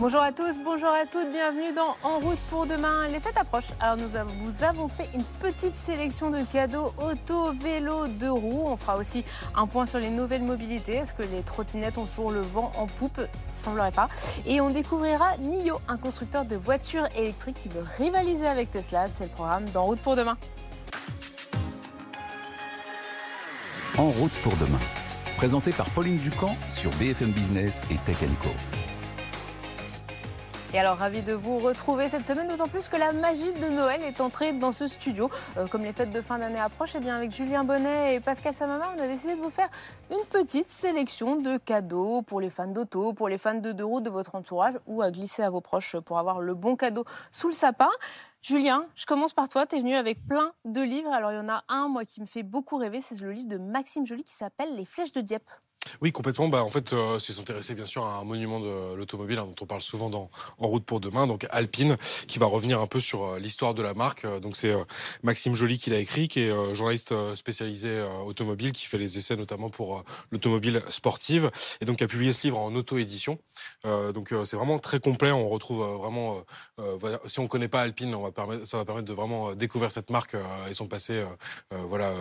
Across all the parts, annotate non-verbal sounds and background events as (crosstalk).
Bonjour à tous, bonjour à toutes, bienvenue dans En route pour demain. Les fêtes approchent, alors nous avons, fait une petite sélection de cadeaux auto, vélo, deux roues. On fera aussi un point sur les nouvelles mobilités. Est-ce que les trottinettes ont toujours le vent en poupe? Semblerait pas. Et on découvrira NIO, un constructeur de voitures électriques qui veut rivaliser avec Tesla. C'est le programme d'En route pour demain. En route pour demain. Présenté par Pauline Ducamp sur BFM Business et Tech Co. Et alors, ravi de vous retrouver cette semaine, d'autant plus que la magie de Noël est entrée dans ce studio. Euh, comme les fêtes de fin d'année approchent, et eh bien avec Julien Bonnet et Pascal Samama, on a décidé de vous faire une petite sélection de cadeaux pour les fans d'auto, pour les fans de deux roues de votre entourage ou à glisser à vos proches pour avoir le bon cadeau sous le sapin. Julien, je commence par toi. Tu es venu avec plein de livres. Alors, il y en a un, moi, qui me fait beaucoup rêver. C'est le livre de Maxime Joly qui s'appelle Les Flèches de Dieppe. Oui, complètement. Bah, en fait, euh, c'est s'intéresser bien sûr à un monument de l'automobile hein, dont on parle souvent dans En route pour demain, donc Alpine, qui va revenir un peu sur euh, l'histoire de la marque. Euh, donc c'est Maxime Joly qui l'a écrit, qui est journaliste spécialisé automobile, qui fait les essais notamment pour l'automobile sportive, et donc a publié ce livre en auto-édition. donc c'est vraiment très complet. On retrouve vraiment, si on connaît pas Alpine, ça va permettre de vraiment découvrir cette marque et son passé, voilà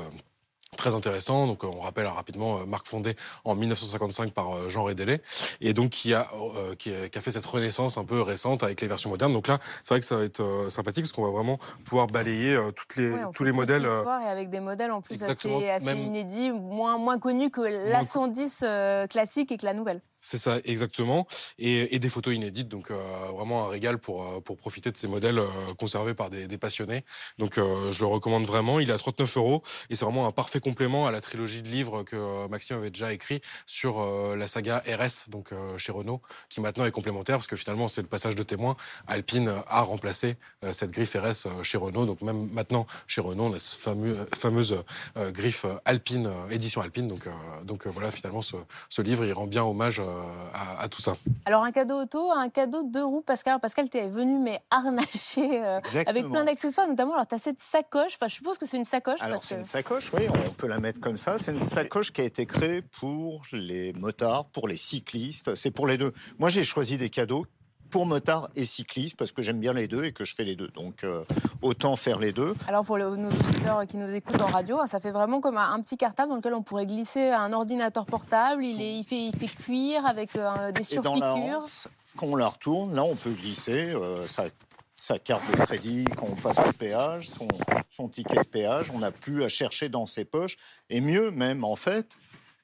Très intéressant. Donc, on rappelle rapidement, euh, marque fondée en 1955 par euh, Jean Rédélé, et donc qui a, euh, qui a, fait cette renaissance un peu récente avec les versions modernes. Donc là, c'est vrai que ça va être sympathique parce qu'on va vraiment pouvoir balayer toutes les, tous les modèles. Et avec des modèles en plus assez, assez inédits, moins, moins connus que la 110 classique et que la nouvelle. C'est ça, exactement. Et, des photos inédites, donc euh, vraiment un régal pour, euh, pour profiter de ces modèles euh, conservés par des, passionnés. Donc je le recommande vraiment. Il est à 39 euros et c'est vraiment un parfait complément à la trilogie de livres que Maxime avait déjà écrit sur la saga RS, donc chez Renault, qui maintenant est complémentaire parce que finalement c'est le passage de témoin. Alpine a remplacé cette griffe RS chez Renault. Donc même maintenant chez Renault, on a cette fameuse griffe Alpine, édition Alpine. Donc, donc voilà, finalement ce, ce livre il rend bien hommage euh, à, tout ça. Alors un cadeau auto, un cadeau de roues, Pascal. Pascal, tu es venu mais (laughs) harnaché euh, avec plein d'accessoires, notamment. Alors tu as cette sacoche. Enfin, je suppose que c'est une sacoche. Alors c'est une sacoche, oui, on peut la mettre comme ça. C'est une sacoche qui a été créée pour les motards, pour les cyclistes. C'est pour les deux. Moi, j'ai choisi des cadeaux pour motard et cycliste parce que j'aime bien les deux et que je fais les deux. Donc euh, autant faire les deux. Alors pour nos auditeurs qui nous écoutent en radio, hein, ça fait vraiment comme un, petit cartable dans lequel on pourrait glisser un ordinateur portable. Il, est, il, fait, il fait cuire avec euh, des surpiqûres. Quand on la retourne, là on peut glisser euh, sa, carte de crédit quand on passe au péage, son, son ticket de péage. On n'a plus à chercher dans ses poches. Et mieux même en fait,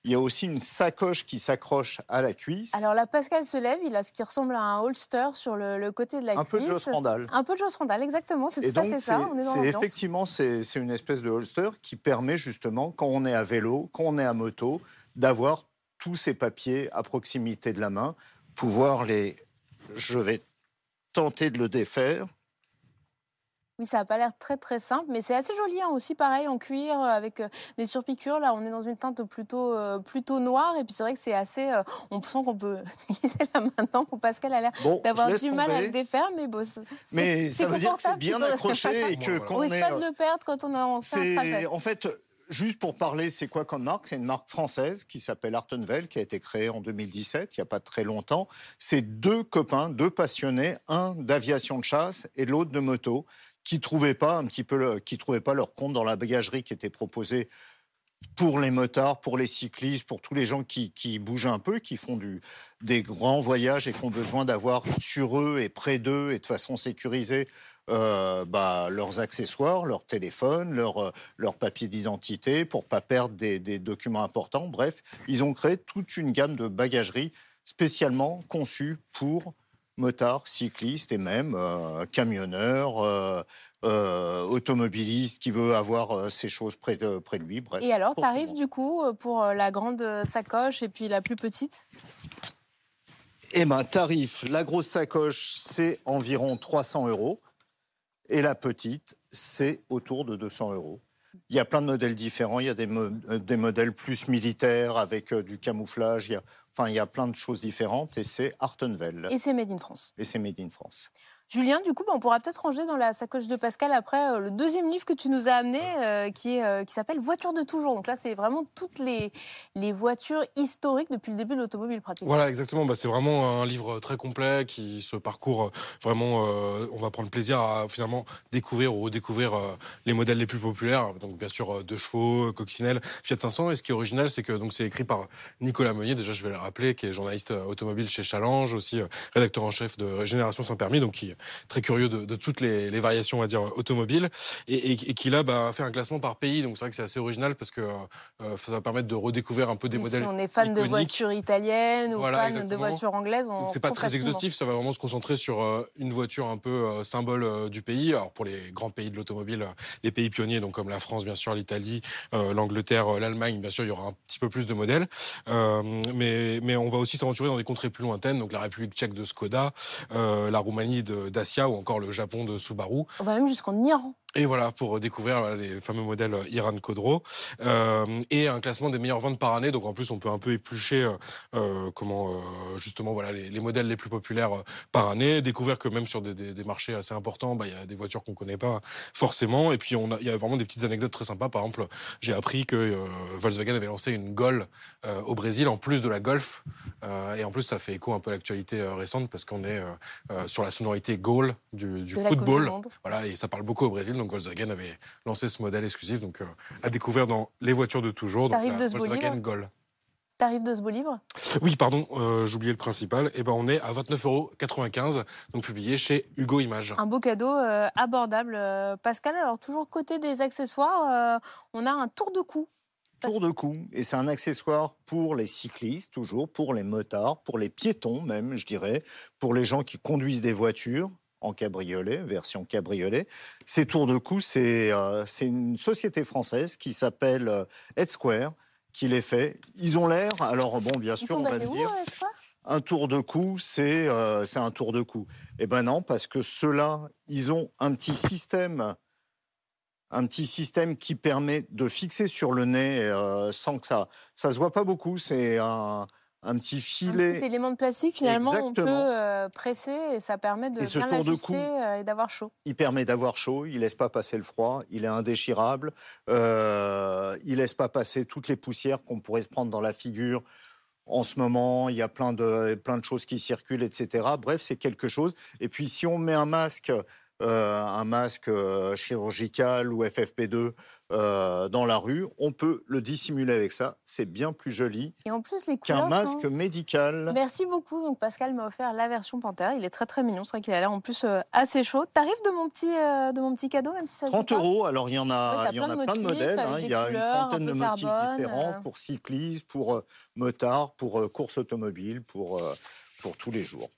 il y a aussi une sacoche qui s'accroche à la cuisse. Alors là, Pascal se lève, il a ce qui ressemble à un holster sur le, côté de la cuisse. Un peu de Joss Randall. Un peu de Joss Randall, exactement. C'est tout à fait ça. C'est effectivement, c'est une espèce de holster qui permet justement, quand on est à vélo, quand on est à moto, d'avoir tous ces papiers à proximité de la main, pouvoir les. Je vais tenter de le défaire. Oui, ça n'a pas l'air très très simple, mais c'est assez joli hein, aussi, pareil, en cuir, euh, avec euh, des surpiqûres. Là, on est dans une teinte plutôt, euh, plutôt noire, et puis c'est vrai que c'est assez... on sent qu'on peut (laughs) glisser là maintenant, pour Pascal a l'air d'avoir du mal à le défaire, mais bon... Mais (laughs) ça veut dire que c'est bien accroché et que quand on, est... pas de le perdre quand on a en En fait, Juste pour parler, c'est quoi comme marque? C'est une marque française qui s'appelle Artenvel, qui a été créée en 2017, il n'y a pas très longtemps. C'est deux copains, deux passionnés, un d'aviation de chasse et l'autre de moto, qui trouvaient pas un petit peu, qui trouvaient pas leur compte dans la bagagerie qui était proposée pour les motards, pour les cyclistes, pour tous les gens qui, bougent un peu, qui font du, des grands voyages et qui ont besoin d'avoir sur eux et près d'eux et de façon sécurisée euh, bah, leurs accessoires, leur téléphone, leur, euh, leur papier d'identité pour pas perdre des, des, documents importants. Bref, ils ont créé toute une gamme de bagagerie spécialement conçue pour motards, cyclistes et même euh, camionneurs, euh, euh, automobilistes qui veut avoir ces choses près de, près de lui. Bref, et alors, tarif du coup pour la grande sacoche et puis la plus petite? Eh bien, tarif, la grosse sacoche, c'est environ 300 euros. Et la petite, c'est autour de 200 euros. Il y a plein de modèles différents. Il y a des, des modèles plus militaires avec du camouflage. Il y a Enfin, il y a plein de choses différentes et c'est Artenvel. Et c'est Made in France. Et c'est Made in France. Julien, du coup, bah, on pourra peut-être ranger dans la sacoche de Pascal après euh, le deuxième livre que tu nous as amené, euh, qui, est, euh, qui s'appelle Voiture de toujours. Donc là, c'est vraiment toutes les, les voitures historiques depuis le début de l'automobile, pratiquement. Voilà, exactement. Bah, c'est vraiment un livre très complet qui se parcourt vraiment. on va prendre plaisir à finalement découvrir ou redécouvrir les modèles les plus populaires. Donc, bien sûr, deux chevaux, coccinelle, Fiat 500. Et ce qui est original, c'est que donc c'est écrit par Nicolas Meunier. Déjà, je vais le rappeler, qui est journaliste automobile chez Challenge, aussi rédacteur en chef de Génération sans permis, donc qui très curieux de, toutes les, variations, on va dire, automobiles, et, qui là bah, fait un classement par pays. Donc c'est vrai que c'est assez original parce que euh, ça va permettre de redécouvrir un peu des modèles. Si on est fan de voitures italiennes ou fan de voitures anglaises, on c'est pas très exhaustif. Ça va vraiment se concentrer sur euh, une voiture un peu euh, symbole du pays. Alors pour les grands pays de l'automobile, les pays pionniers, donc comme la France, bien sûr, l'Italie, l'Angleterre, l'Allemagne, bien sûr, il y aura un petit peu plus de modèles. mais mais on va aussi s'aventurer dans des contrées plus lointaines, donc la République tchèque de Skoda, la Roumanie de Dacia ou encore le Japon de Subaru. On va même jusqu'en Iran. Et voilà, pour découvrir les fameux modèles Iran Kodro. Euh, et un classement des meilleures ventes par année. Donc en plus, on peut un peu éplucher euh, euh comment euh, justement voilà les, les, modèles les plus populaires euh, par année. Découvrir que même sur des, des, des marchés assez importants, bah, il y a des voitures qu'on connaît pas forcément. Et puis il y a vraiment des petites anecdotes très sympas. Par exemple, j'ai appris que Volkswagen avait lancé une Gol au Brésil en plus de la Golf. et en plus, ça fait écho un peu à l'actualité récente parce qu'on est sur la sonorité Gaulle du, du football. Voilà, et ça parle beaucoup au Brésil. Donc Volkswagen avait lancé ce modèle exclusif donc euh, à découvrir dans les voitures de toujours. Donc la de ce Volkswagen Gol. Tarif de ce beau livre? Oui, pardon, euh, j'oubliais le principal. Et eh ben, on est à 29,95 euros, donc publié chez Hugo Images. Un beau cadeau euh, abordable. Pascal, alors toujours côté des accessoires, on a un tour de cou. Tour de cou, et c'est un accessoire pour les cyclistes, toujours, pour les motards, pour les piétons même, je dirais, pour les gens qui conduisent des voitures, en cabriolet, version cabriolet. Ces tours de cou, c'est euh, une société française qui s'appelle euh, Head Square qui les fait. Ils ont l'air, alors bon, bien sûr, on va le dire. Un tour de cou, c'est euh, un tour de cou. Eh ben non, parce que ceux-là, ils ont un petit système un petit système qui permet de fixer sur le nez euh, sans que ça ça se voit pas beaucoup. C'est un, un petit filet. Un petit élément de plastique, finalement, on peut euh, presser et ça permet de bien l'ajuster euh, et d'avoir chaud. Il permet d'avoir chaud, il laisse pas passer le froid, il est indéchirable, euh, il laisse pas passer toutes les poussières qu'on pourrait se prendre dans la figure. En ce moment, il y a plein de, plein de choses qui circulent, etc. Bref, c'est quelque chose. Et puis, si on met un masque, euh, un masque chirurgical ou FFP2 euh, dans la rue, on peut le dissimuler avec ça. C'est bien plus joli. Et en plus, les qu'un masque médical. Merci beaucoup. Donc Pascal m'a offert la version Panthère. Il est très très mignon. C'est vrai qu'il a l'air en plus euh, assez chaud. Tarif de mon petit euh, de mon petit cadeau, même si ça. 30 euros. Alors il y en a, il y en a plein de modèles. Hein. Il y a une trentaine de motifs différents pour cyclistes, pour motards, pour course automobile, pour pour tous les jours.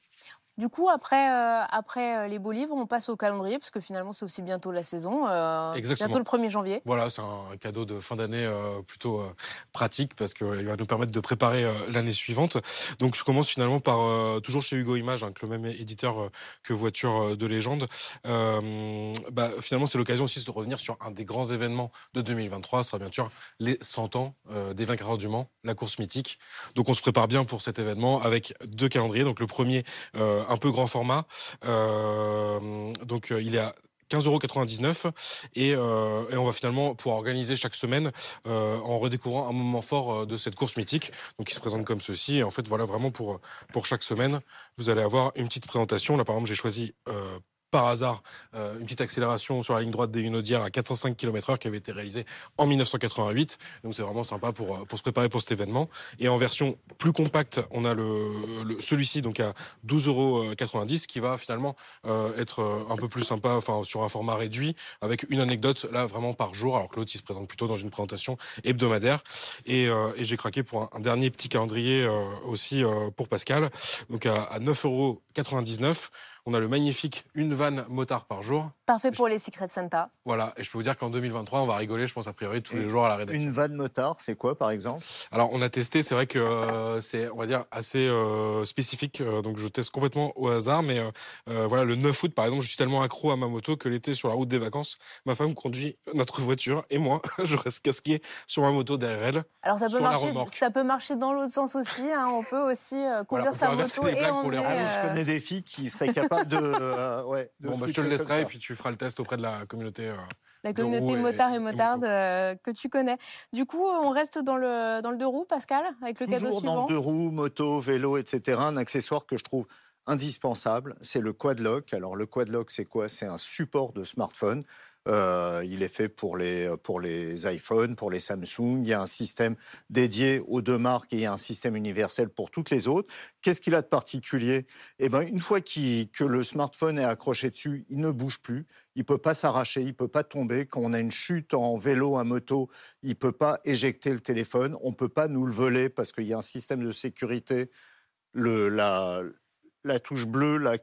Du coup, après, euh, après euh, les beaux livres, on passe au calendrier, parce que finalement, c'est aussi bientôt la saison. Euh, bientôt le 1er janvier. Voilà, c'est un cadeau de fin d'année plutôt pratique, parce qu'il va nous permettre de préparer l'année suivante. Donc, je commence finalement par, toujours chez Hugo Images, hein, le même éditeur que Voiture de légende. bah, finalement, c'est l'occasion aussi de revenir sur un des grands événements de 2023. Ce sera bien sûr les 100 ans des 24 heures du Mans, la course mythique. Donc, on se prépare bien pour cet événement avec deux calendriers. Donc, le premier un peu grand format. Euh, donc euh, il est à 15,99€ et, euh, et on va finalement pouvoir organiser chaque semaine en redécouvrant un moment fort de cette course mythique. Donc qui se présente comme ceci. Et en fait voilà vraiment pour chaque semaine vous allez avoir une petite présentation. Là par exemple j'ai choisi par hasard euh, une petite accélération sur la ligne droite des Hunaudières à 405 km/h qui avait été réalisée en 1988. Donc c'est vraiment sympa pour euh, pour se préparer pour cet événement. Et en version plus compacte, on a le, celui-ci donc à 12,90 euros qui va finalement euh, être un peu plus sympa, enfin sur un format réduit avec une anecdote là vraiment par jour. Alors que l'autre il se présente plutôt dans une présentation hebdomadaire. Et, et j'ai craqué pour un, dernier petit calendrier aussi pour Pascal. Donc à, à 9,99 euros on a le magnifique une vanne motard par jour. Parfait pour les Secret Santa. Voilà, et je peux vous dire qu'en 2023, on va rigoler, je pense, a priori, tous les jours à la rédaction. Une vanne motard, c'est quoi, par exemple? Alors, on a testé, c'est vrai que euh, c'est, on va dire, assez euh, spécifique, euh, donc je teste complètement au hasard, mais voilà, le 9 août, par exemple, je suis tellement accro à ma moto que l'été, sur la route des vacances, ma femme conduit notre voiture, et moi, (laughs) je reste casqué sur ma moto derrière elle. Alors, ça peut, marcher, ça peut marcher dans l'autre sens aussi, hein. on peut aussi conduire sa moto et on Je connais des filles qui seraient capables capable de. euh, ouais, de Bon, bah, je te le laisserai et puis tu feras le test auprès de la communauté. euh. La communauté motard et et motarde euh, que tu connais. Du coup, on reste dans le, dans le deux roues, Pascal, avec le cadeau Toujours dans suivant. le deux roues, moto, vélo, etc. Un accessoire que je trouve indispensable, c'est le quadlock. Alors le quadlock, c'est quoi? C'est un support de smartphone. Euh, il est fait pour les, pour les iPhones, pour les Samsung. Il y a un système dédié aux deux marques et il y a un système universel pour toutes les autres. Qu'est-ce qu'il a de particulier? Eh ben, une fois que le smartphone est accroché dessus, il ne bouge plus. Il peut pas s'arracher, il peut pas tomber. Quand on a une chute en vélo, en moto, il peut pas éjecter le téléphone. On peut pas nous le voler parce qu'il y a un système de sécurité, la, la touche bleue là,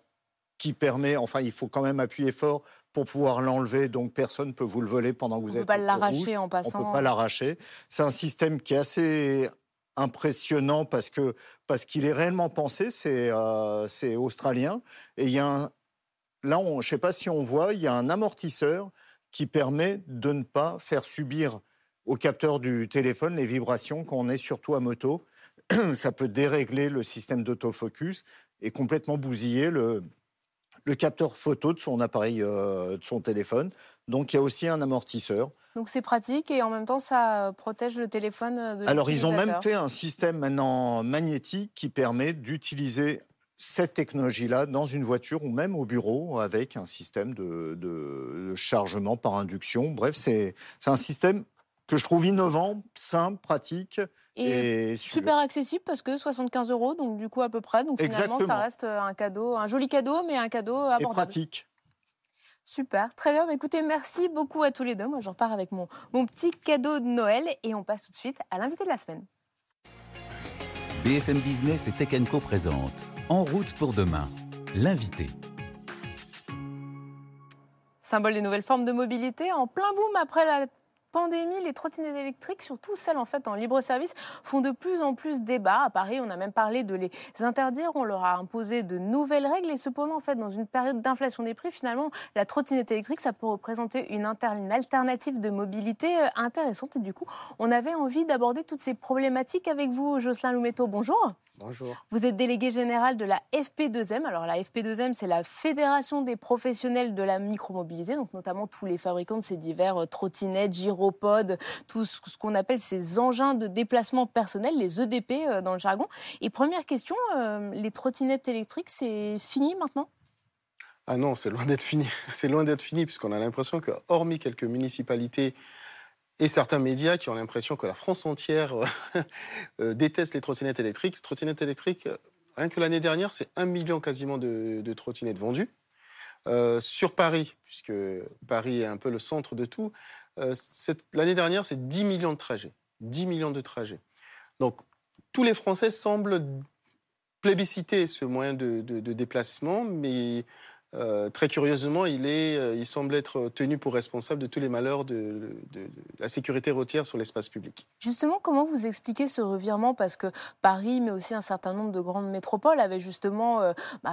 qui permet. Enfin, il faut quand même appuyer fort pour pouvoir l'enlever. Donc personne ne peut vous le voler pendant que On vous ne peut êtes pas en route. l'arracher en On passant. peut pas l'arracher. C'est un système qui est assez impressionnant parce que parce qu'il est réellement pensé. C'est euh, c'est australien et il y a un, là, on, je sais pas si on voit, il y a un amortisseur qui permet de ne pas faire subir au capteur du téléphone les vibrations quand on est surtout à moto. (clears throat) Ça peut dérégler le système d'autofocus et complètement bousiller le, le capteur photo de son appareil, euh, de son téléphone. Donc il y a aussi un amortisseur. Donc c'est pratique et en même temps, ça euh, protège le téléphone euh, de Alors, ils ont même fait un système maintenant magnétique qui permet d'utiliser cette technologie-là dans une voiture ou même au bureau avec un système de, de- de chargement par induction. Bref, c'est un système que je trouve innovant, simple, pratique Et et, super accessible parce que 75 euros, donc du coup à peu près. Donc finalement, ça reste un cadeau, un joli cadeau, mais un cadeau et abordable. pratique. Super, très bien. Bah, écoutez, merci beaucoup à tous les deux. Moi, je repars avec mon, mon petit cadeau de Noël et on passe tout de suite à l'invité de la semaine. BFM Business et Tech Co présente En route pour demain, l'invité. Symbole des nouvelles formes de mobilité, en plein boom après la pandémie, les trottinettes électriques, surtout celles en fait en libre service, font de plus en plus débat. À Paris, on a même parlé de les interdire, on leur a imposé de nouvelles règles et cependant, en fait, dans une période d'inflation des prix, finalement, la trottinette électrique, ça peut représenter une, alternative de mobilité euh, intéressante. Et du coup, on avait envie d'aborder toutes ces problématiques avec vous, Jocelyn Loumetto. Bonjour. Bonjour. Vous êtes délégué général de la FP2M. Alors la FP2M, c'est la Fédération des professionnels de la micromobilité, donc notamment tous les fabricants de ces divers euh, trottinettes, tout ce qu'on appelle ces engins de déplacement personnel, les EDP euh, dans le jargon. Et première question, euh, les trottinettes électriques, c'est fini maintenant? Ah non, c'est loin d'être fini. (laughs) C'est loin d'être fini, puisqu'on a l'impression que, hormis quelques municipalités et certains médias qui ont l'impression que la France entière euh, (laughs) déteste les trottinettes électriques, les trottinettes électriques, rien que l'année dernière, c'est un million quasiment de, trottinettes vendues. Sur Paris, puisque Paris est un peu le centre de tout, l'année dernière, c'est 10 millions de trajets. 10 millions de trajets. Donc, tous les Français semblent plébisciter ce moyen de déplacement, mais euh, très curieusement, il, est, euh, il semble être tenu pour responsable de tous les malheurs de, de- de la sécurité routière sur l'espace public. Justement, comment vous expliquez ce revirement? Parce que Paris, mais aussi un certain nombre de grandes métropoles, avaient justement euh, bah,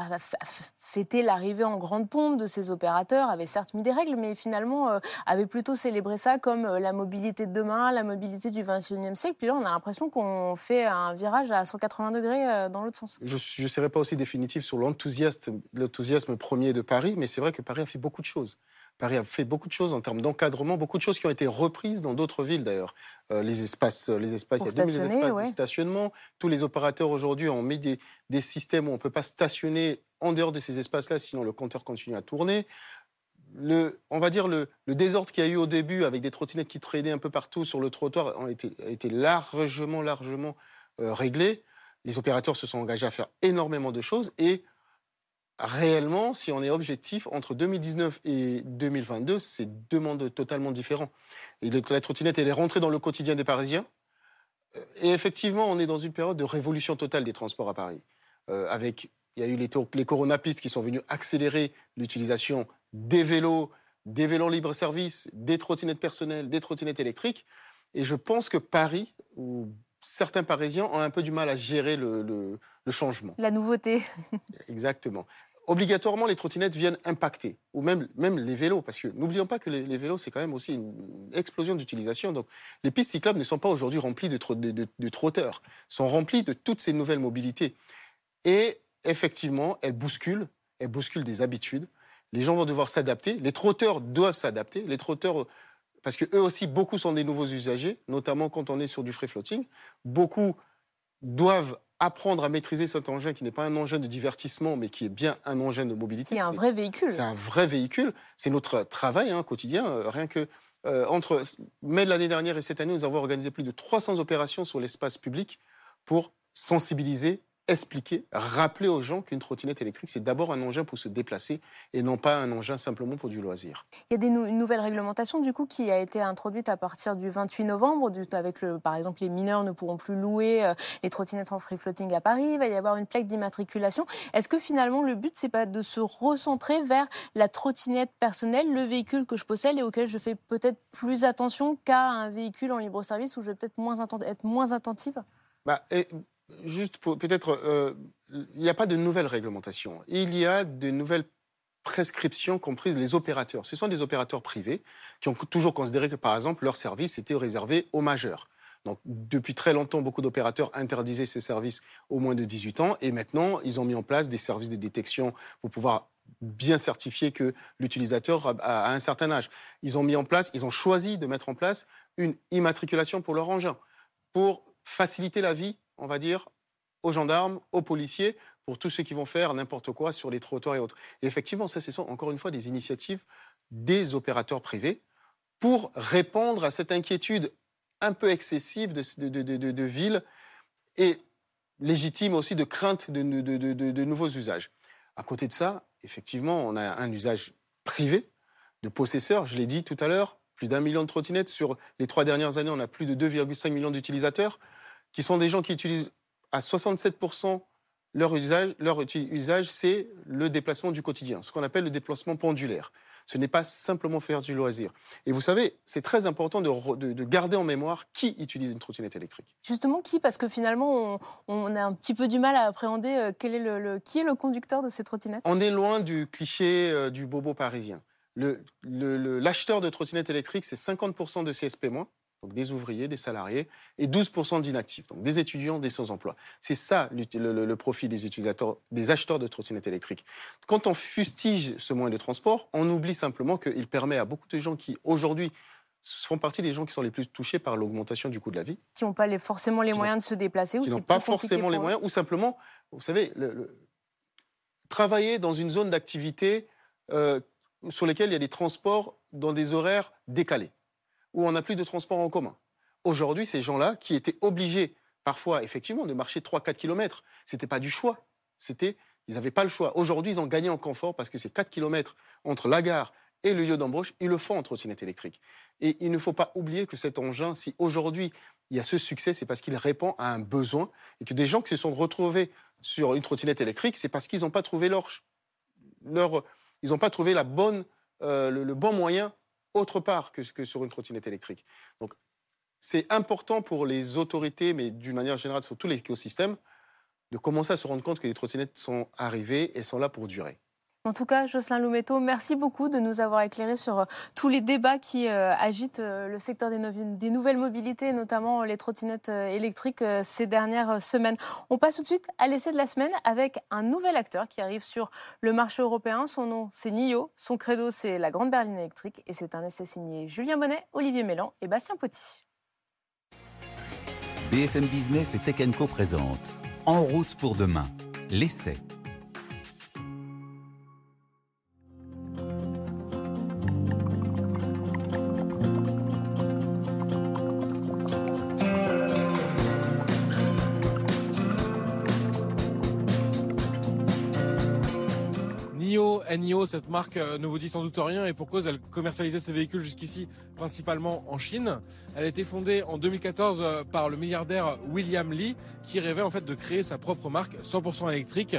fêté l'arrivée en grande pompe de ces opérateurs, avaient certes mis des règles, mais finalement avaient plutôt célébré ça comme la mobilité de demain, la mobilité du 21e siècle. Puis là, on a l'impression qu'on fait un virage à 180 degrés dans l'autre sens. Je ne serai pas aussi définitif sur l'enthousiasme l'enthousiasme de Paris, mais c'est vrai que Paris a fait beaucoup de choses. Paris a fait beaucoup de choses en termes d'encadrement, beaucoup de choses qui ont été reprises dans d'autres villes d'ailleurs. Euh, les espaces, les espaces, il y a 2000 stationner, espaces ouais. de stationnement. Tous les opérateurs aujourd'hui ont mis des, des systèmes où on ne peut pas stationner en dehors de ces espaces-là, sinon le compteur continue à tourner. Le, on va dire le, le désordre qu'il y a eu au début avec des trottinettes qui traînaient un peu partout sur le trottoir a été, a été largement, largement euh, réglé. Les opérateurs se sont engagés à faire énormément de choses et réellement, si on est objectif, entre 2019 et 2022, c'est deux mondes totalement différents. Et la trottinette, elle est rentrée dans le quotidien des Parisiens. Euh, Et effectivement, on est dans une période de révolution totale des transports à Paris. Euh, avec, il y a eu les, les coronapistes qui sont venus accélérer l'utilisation des vélos, des vélos libre-service, des trottinettes personnelles, des trottinettes électriques. Et je pense que Paris, ou certains Parisiens, ont un peu du mal à gérer le- le- le changement. La nouveauté. Exactement. Obligatoirement, les trottinettes viennent impacter, ou même, même les vélos, parce que n'oublions pas que les, vélos, c'est quand même aussi une explosion d'utilisation. Donc, les pistes cyclables ne sont pas aujourd'hui remplies de, de- trotteurs, sont remplies de toutes ces nouvelles mobilités. Et effectivement, elles bousculent, elle bouscule des habitudes. Les gens vont devoir s'adapter. Les trotteurs doivent s'adapter. Les trotteurs, parce que eux aussi, beaucoup sont des nouveaux usagers, notamment quand on est sur du free floating. Beaucoup doivent apprendre à maîtriser cet engin qui n'est pas un engin de divertissement, mais qui est bien un engin de mobilité. C'est un vrai véhicule. C'est un vrai véhicule. C'est notre travail hein, quotidien. Euh, rien que euh, entre mai de l'année dernière et cette année, nous avons organisé plus de 300 opérations sur l'espace public pour sensibiliser expliquer, rappeler aux gens qu'une trottinette électrique, c'est d'abord un engin pour se déplacer et non pas un engin simplement pour du loisir. Il y a des une nouvelle réglementation du coup qui a été introduite à partir du 28 novembre. avec le, par exemple, les mineurs ne pourront plus louer euh, les trottinettes en free floating à Paris. Il va y avoir une plaque d'immatriculation. Est-ce que finalement le but c'est pas de se recentrer vers la trottinette personnelle, le véhicule que je possède et auquel je fais peut-être plus attention qu'à un véhicule en libre service où je vais peut-être moins être moins attentive? Bah, juste peut-être, euh, il n'y a pas de nouvelles réglementations. Il y a de nouvelles prescriptions comprises les opérateurs. Ce sont des opérateurs privés qui ont toujours considéré que, par exemple, leur service était réservé aux majeurs. Donc, depuis très longtemps, beaucoup d'opérateurs interdisaient ces services aux moins de 18 ans. Et maintenant, ils ont mis en place des services de détection pour pouvoir bien certifier que l'utilisateur a un certain âge. Ils ont mis en place, ils ont choisi de mettre en place une immatriculation pour leur engin pour faciliter la vie on va dire, aux gendarmes, aux policiers, pour tous ceux qui vont faire n'importe quoi sur les trottoirs et autres. Et effectivement, ça, ce sont encore une fois des initiatives des opérateurs privés pour répondre à cette inquiétude un peu excessive de, de, villes et légitime aussi de crainte de, nouveaux usages. À côté de ça, effectivement, on a un usage privé de possesseurs. Je l'ai dit tout à l'heure, plus d'un million de trottinettes. Sur les trois dernières années, on a plus de 2,5 millions d'utilisateurs qui sont des gens qui utilisent à 67% leur usage, leur usage, c'est le déplacement du quotidien, ce qu'on appelle le déplacement pendulaire. Ce n'est pas simplement faire du loisir. Et vous savez, c'est très important de, garder en mémoire qui utilise une trottinette électrique. Justement, qui? Parce que finalement, on, a un petit peu du mal à appréhender euh, quel est le, qui est le conducteur de ces trottinettes? On est loin du cliché euh, du bobo parisien. L'acheteur de trottinettes électriques, c'est 50% de CSP-, donc des ouvriers, des salariés, et 12% d'inactifs, donc des étudiants, des sans-emploi. C'est ça le, profit des utilisateurs, des acheteurs de trottinettes électriques. Quand on fustige ce moyen de transport, on oublie simplement qu'il permet à beaucoup de gens qui aujourd'hui font partie des gens qui sont les plus touchés par l'augmentation du coût de la vie. Qui n'ont pas les, forcément les moyens de se déplacer. Qui n'ont pas forcément les moyens, ou simplement, vous savez, travailler dans une zone d'activité euh, sur laquelle il y a des transports dans des horaires décalés où on n'a plus de transport en commun. Aujourd'hui, ces gens-là, qui étaient obligés parfois, effectivement, de marcher 3-4 km, ce n'était pas du choix. C'était, ils n'avaient pas le choix. Aujourd'hui, ils ont gagné en confort parce que ces 4 km entre la gare et le lieu d'embauche, ils le font en trottinette électrique. Et il ne faut pas oublier que cet engin, si aujourd'hui il y a ce succès, c'est parce qu'il répond à un besoin et que des gens qui se sont retrouvés sur une trottinette électrique, c'est parce qu'ils n'ont pas trouvé leur, leur ils n'ont pas trouvé la bonne, euh, le, bon moyen autre part que, sur une trottinette électrique. Donc, c'est important pour les autorités, mais d'une manière générale sur tout l'écosystème, de commencer à se rendre compte que les trottinettes sont arrivées et sont là pour durer. En tout cas, Jocelyn Loumetto, merci beaucoup de nous avoir éclairé sur euh, tous les débats qui euh, agitent euh, le secteur des, nouvelles mobilités, notamment les trottinettes électriques ces dernières semaines. On passe tout de suite à l'essai de la semaine avec un nouvel acteur qui arrive sur le marché européen. Son nom, c'est NIO. Son credo, c'est la Grande Berline électrique. Et c'est un essai signé Julien Bonnet, Olivier Mélan et Bastien Potti. BFM Business et Tech Co En route pour demain, l'essai. Cette marque euh, ne vous dit sans doute rien et pour cause, elle commercialisait ses véhicules jusqu'ici principalement en Chine. Elle a été fondée en 2014 euh, par le milliardaire William Lee qui rêvait en fait de créer sa propre marque 100% électrique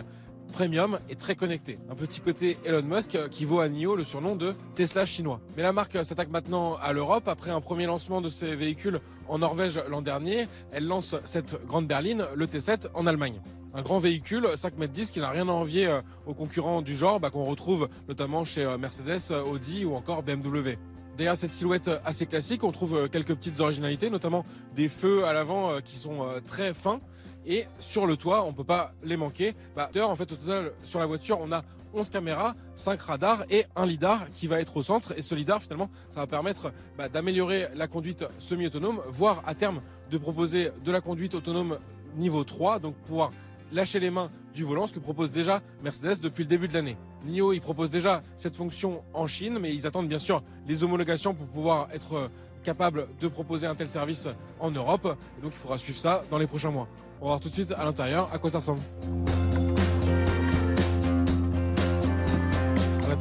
premium et très connecté. Un petit côté Elon Musk euh, qui vaut à NIO le surnom de Tesla chinois. Mais la marque s'attaque maintenant à l'Europe. Après un premier lancement de ses véhicules en Norvège l'an dernier, elle lance cette grande berline, le T7, en Allemagne un grand véhicule, 5 mètres 10, qui n'a rien à envier euh, aux concurrents du genre, bah, qu'on retrouve notamment chez euh, Mercedes, euh, Audi ou encore BMW. Derrière cette silhouette assez classique, on trouve quelques petites originalités, notamment des feux à l'avant qui sont très fins Et sur le toit, on peut pas les manquer. Bah, en fait, au total, sur la voiture, on a 11 caméras, 5 radars et un lidar qui va être au centre. Et ce lidar, finalement, ça va permettre bah, d'améliorer la conduite semi-autonome, voire à terme de proposer de la conduite autonome niveau 3, donc pouvoir lâcher les mains du volant, ce que propose déjà Mercedes depuis le début de l'année. NIO, il propose déjà cette fonction en Chine, mais ils attendent bien sûr les homologations pour pouvoir être capable de proposer un tel service en Europe. Donc il faudra suivre ça dans les prochains mois. On va voir tout de suite à l'intérieur à quoi ça ressemble.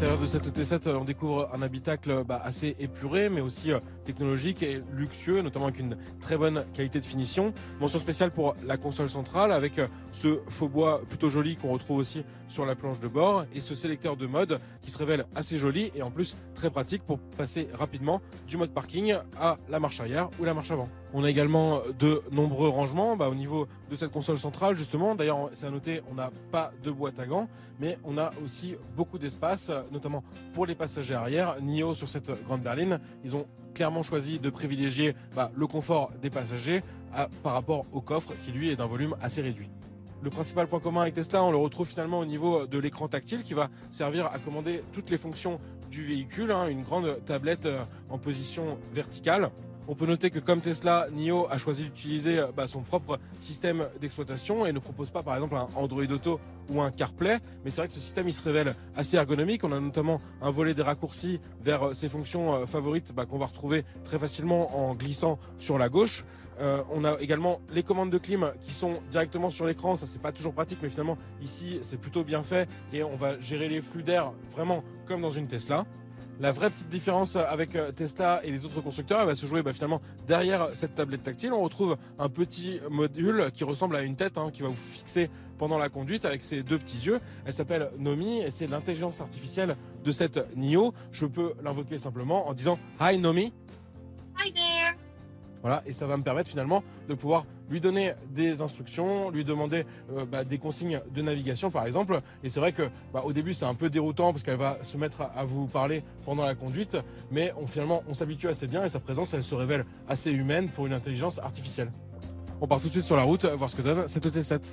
L'intérieur de cette T7, on découvre un habitacle bah, assez épuré, mais aussi euh, technologique et luxueux, notamment avec une très bonne qualité de finition. Mention spéciale pour la console centrale, avec euh, ce faux bois plutôt joli qu'on retrouve aussi sur la planche de bord, et ce sélecteur de mode qui se révèle assez joli et en plus très pratique pour passer rapidement du mode parking à la marche arrière ou la marche avant. On a également de nombreux rangements bah, au niveau de cette console centrale, justement. D'ailleurs, c'est à noter, on n'a pas de boîte à gants, mais on a aussi beaucoup d'espace, notamment pour les passagers arrière. NIO sur cette grande berline, ils ont clairement choisi de privilégier bah, le confort des passagers par rapport au coffre qui lui est d'un volume assez réduit. Le principal point commun avec Tesla, on le retrouve finalement au niveau de l'écran tactile qui va servir à commander toutes les fonctions du véhicule, hein. une grande tablette euh, en position verticale on peut noter que comme Tesla, NIO a choisi d'utiliser euh, bah, son propre système d'exploitation et ne propose pas par exemple un Android Auto ou un CarPlay. Mais c'est vrai que ce système il se révèle assez ergonomique. On a notamment un volet des raccourcis vers euh, ses fonctions euh, favorites bah, qu'on va retrouver très facilement en glissant sur la gauche. on a également les commandes de clim qui sont directement sur l'écran. Ça c'est pas toujours pratique, mais finalement ici c'est plutôt bien fait et on va gérer les flux d'air vraiment comme dans une Tesla. La vraie petite différence avec euh, Tesla et les autres constructeurs, elle va se jouer bah, finalement derrière cette tablette tactile. On retrouve un petit module qui ressemble à une tête hein, qui va vous fixer pendant la conduite avec ses deux petits yeux. Elle s'appelle Nomi et c'est l'intelligence artificielle de cette NIO. Je peux l'invoquer simplement en disant Hi Nomi. Hi there. Voilà, et ça va me permettre finalement de pouvoir lui donner des instructions, lui demander euh, bah, des consignes de navigation par exemple. Et c'est vrai que bah, au début c'est un peu déroutant parce qu'elle va se mettre à, vous parler pendant la conduite, mais finalement on s'habitue assez bien et sa présence elle se révèle assez humaine pour une intelligence artificielle. On part tout de suite sur la route, voir ce que donne cette ET7.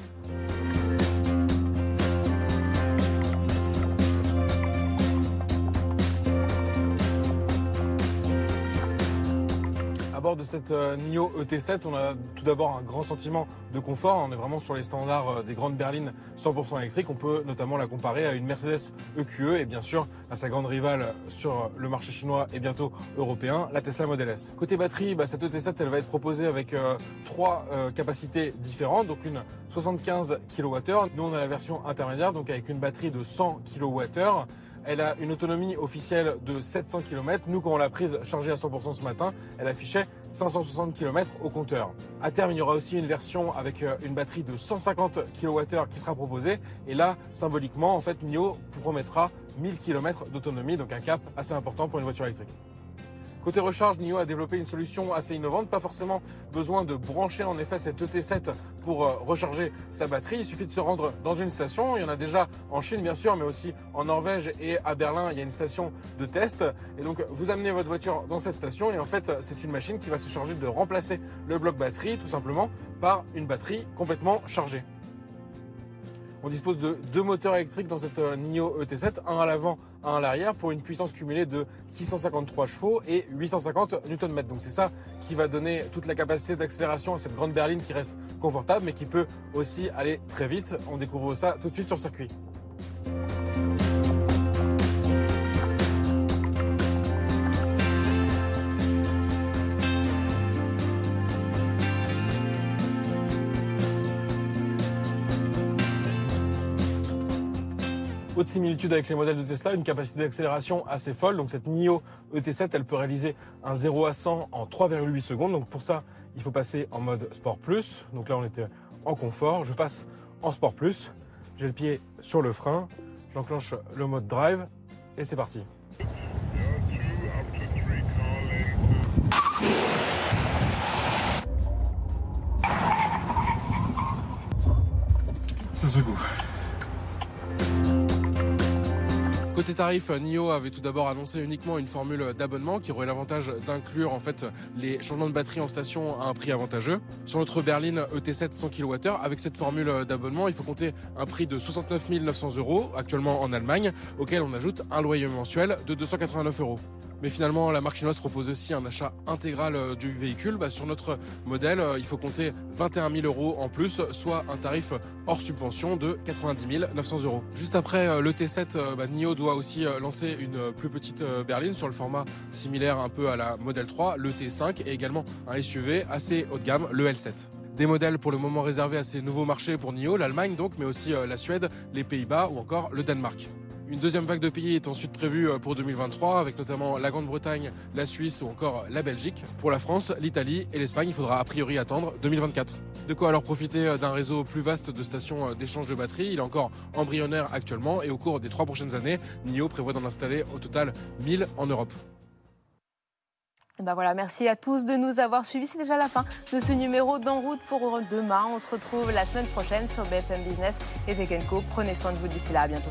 De cette euh, NIO ET7, on a tout d'abord un grand sentiment de confort. On est vraiment sur les standards euh, des grandes berlines 100% électriques. On peut notamment la comparer à une Mercedes EQE e et bien sûr à sa grande rivale sur le marché chinois et bientôt européen, la Tesla Model S. Côté batterie, bah, cette ET7, elle va être proposée avec euh, trois capacités différentes. Donc une 75 kWh. Nous, on a la version intermédiaire, donc avec une batterie de 100 kWh. Elle a une autonomie officielle de 700 km. Nous, quand on l'a prise chargée à 100% ce matin, elle affichait 560 km au compteur. À terme, il y aura aussi une version avec euh, une batterie de 150 kWh qui sera proposée. Et là, symboliquement, en fait, NIO promettra 1000 km d'autonomie, donc un cap assez important pour une voiture électrique. Côté recharge, NIO a développé une solution assez innovante. Pas forcément besoin de brancher en effet cette ET7 pour euh, recharger sa batterie. Il suffit de se rendre dans une station. Il y en a déjà en Chine bien sûr, mais aussi en Norvège et à Berlin. Il y a une station de test. Et donc vous amenez votre voiture dans cette station et en fait c'est une machine qui va se charger de remplacer le bloc batterie tout simplement par une batterie complètement chargée. On dispose de deux moteurs électriques dans cette euh, NIO ET7, un à l'avant, un à l'arrière, pour une puissance cumulée de 653 chevaux et 850 Nm. Donc c'est ça qui va donner toute la capacité d'accélération à cette grande berline qui reste confortable, mais qui peut aussi aller très vite. On découvre ça tout de suite sur circuit. Haute similitude avec les modèles de Tesla, une capacité d'accélération assez folle. Donc cette NIO ET7, elle peut réaliser un 0 à 100 en 3,8 secondes. Donc pour ça, il faut passer en mode Sport Plus. Donc là, on était en confort. Je passe en Sport Plus. J'ai le pied sur le frein. J'enclenche le mode Drive et c'est parti. Ça secoue. Côté tarif, NIO avait tout d'abord annoncé uniquement une formule d'abonnement qui aurait l'avantage d'inclure en fait les changements de batterie en station à un prix avantageux. Sur notre berline ET7 100 kWh, avec cette formule d'abonnement, il faut compter un prix de 69 900 euros actuellement en Allemagne, auquel on ajoute un loyer mensuel de 289 euros. Mais finalement, la marque chinoise propose aussi un achat intégral euh, du véhicule. Bah, sur notre modèle, euh, il faut compter 21 000 euros en plus, soit un tarif hors subvention de 90 900 euros. Juste après euh, le T7, bah, NIO doit aussi lancer une plus petite berline sur le format similaire un peu à la Model 3, le T5 et également un SUV assez haut de gamme, le L7 des modèles pour le moment réservés à ces nouveaux marchés pour NIO, l'Allemagne donc, mais aussi la Suède, les Pays-Bas ou encore le Danemark. Une deuxième vague de pays est ensuite prévue euh, pour 2023, avec notamment la Grande-Bretagne, la Suisse ou encore la Belgique. Pour la France, l'Italie et l'Espagne, il faudra a priori attendre 2024. De quoi alors profiter euh, d'un réseau plus vaste de stations euh, d'échange de batteries. Il est encore embryonnaire actuellement et au cours des trois prochaines années, NIO prévoit d'en installer au total 1000 en Europe. Ben voilà, merci à tous de nous avoir suivis. C'est déjà la fin de ce numéro d'En route pour demain. On se retrouve la semaine prochaine sur BFM Business et Tech Prenez soin de vous d'ici là. À bientôt.